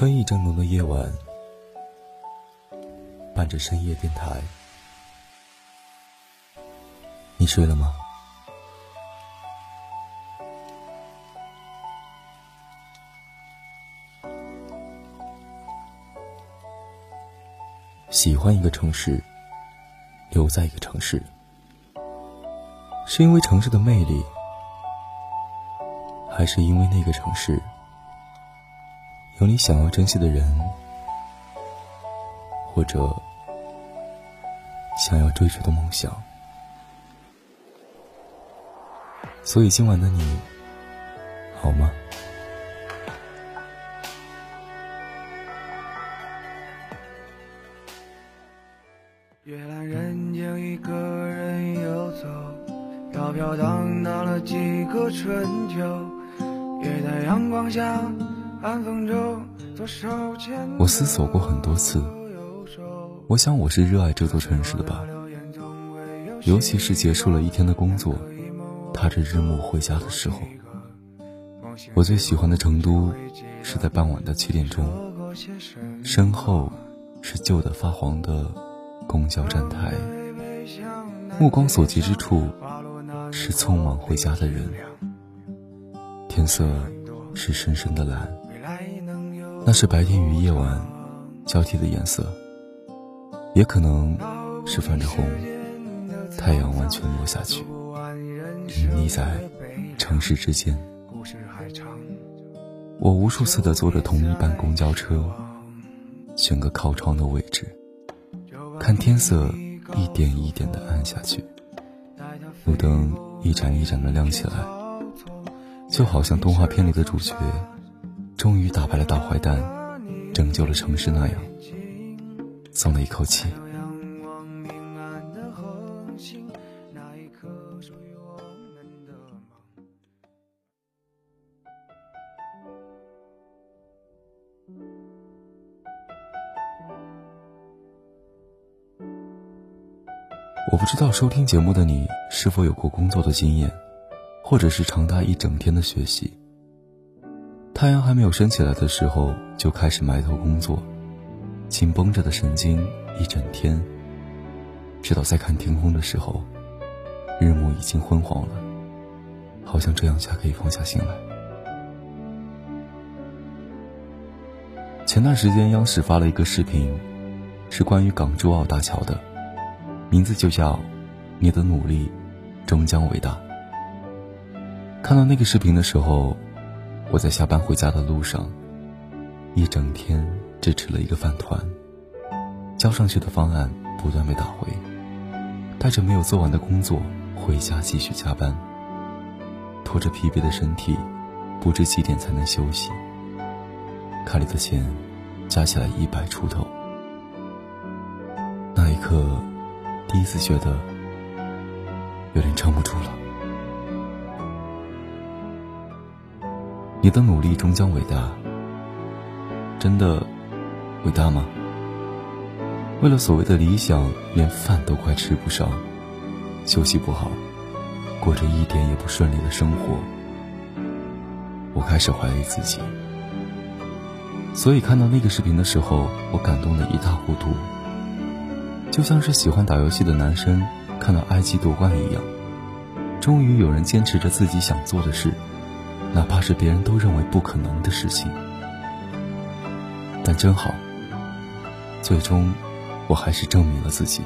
春意正浓的夜晚，伴着深夜电台，你睡了吗？喜欢一个城市，留在一个城市，是因为城市的魅力，还是因为那个城市有你想要珍惜的人，或者想要追逐的梦想？所以今晚的你，好吗？夜阑人静，一个人游走，飘飘荡荡了几个春秋。也在阳光下，我思索过很多次，我想我是热爱这座城市的吧。尤其是结束了一天的工作，踏着日暮回家的时候，我最喜欢的成都是在傍晚的七点钟，身后是旧的发黄的公交站台，目光所及之处是匆忙回家的人，天色是深深的蓝，那是白天与夜晚交替的颜色，也可能是泛着红。太阳完全落下去，隐匿在城市之间。我无数次的坐着同一班公交车，选个靠窗的位置，看天色一点一点的暗下去，路灯一盏一盏的亮起来，就好像动画片里的主角终于打败了大坏蛋，拯救了城市那样，松了一口气。我不知道收听节目的你是否有过工作的经验，或者是长达一整天的学习。太阳还没有升起来的时候就开始埋头工作，紧绷着的神经一整天，直到在看天空的时候，日暮已经昏黄了，好像这样才可以放下心来。前段时间央视发了一个视频，是关于港珠澳大桥的。名字就叫“你的努力终将伟大”。看到那个视频的时候，我在下班回家的路上，一整天只吃了一个饭团，交上去的方案不断被打回，带着没有做完的工作回家继续加班，拖着疲惫的身体，不知几点才能休息。卡里的钱加起来一百出头，那一刻。第一次觉得有点撑不住了。你的努力终将伟大，真的伟大吗？为了所谓的理想，连饭都快吃不上，休息不好，过着一点也不顺利的生活，我开始怀疑自己。所以看到那个视频的时候，我感动的一塌糊涂。就像是喜欢打游戏的男生看到埃及夺冠一样，终于有人坚持着自己想做的事，哪怕是别人都认为不可能的事情。但真好，最终我还是证明了自己。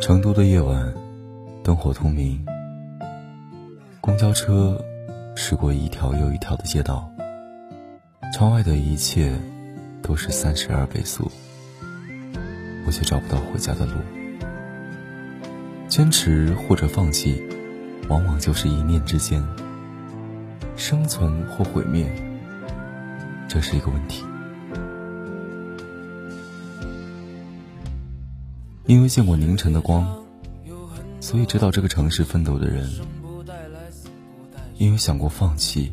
成都的夜晚，灯火通明。公交车驶过一条又一条的街道，窗外的一切都是三十二倍速，我却找不到回家的路。坚持或者放弃，往往就是一念之间。生存或毁灭，这是一个问题。因为见过凌晨的光，所以知道这个城市奋斗的人；因为想过放弃，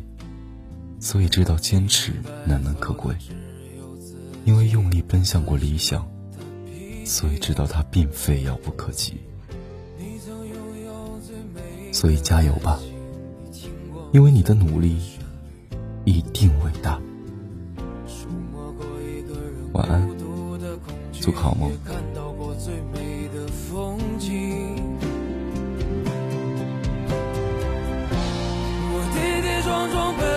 所以知道坚持难能可贵。因为用力奔向过理想，所以知道它并非遥不可及。所以加油吧，因为你的努力一定伟大。晚安，做个好梦。装备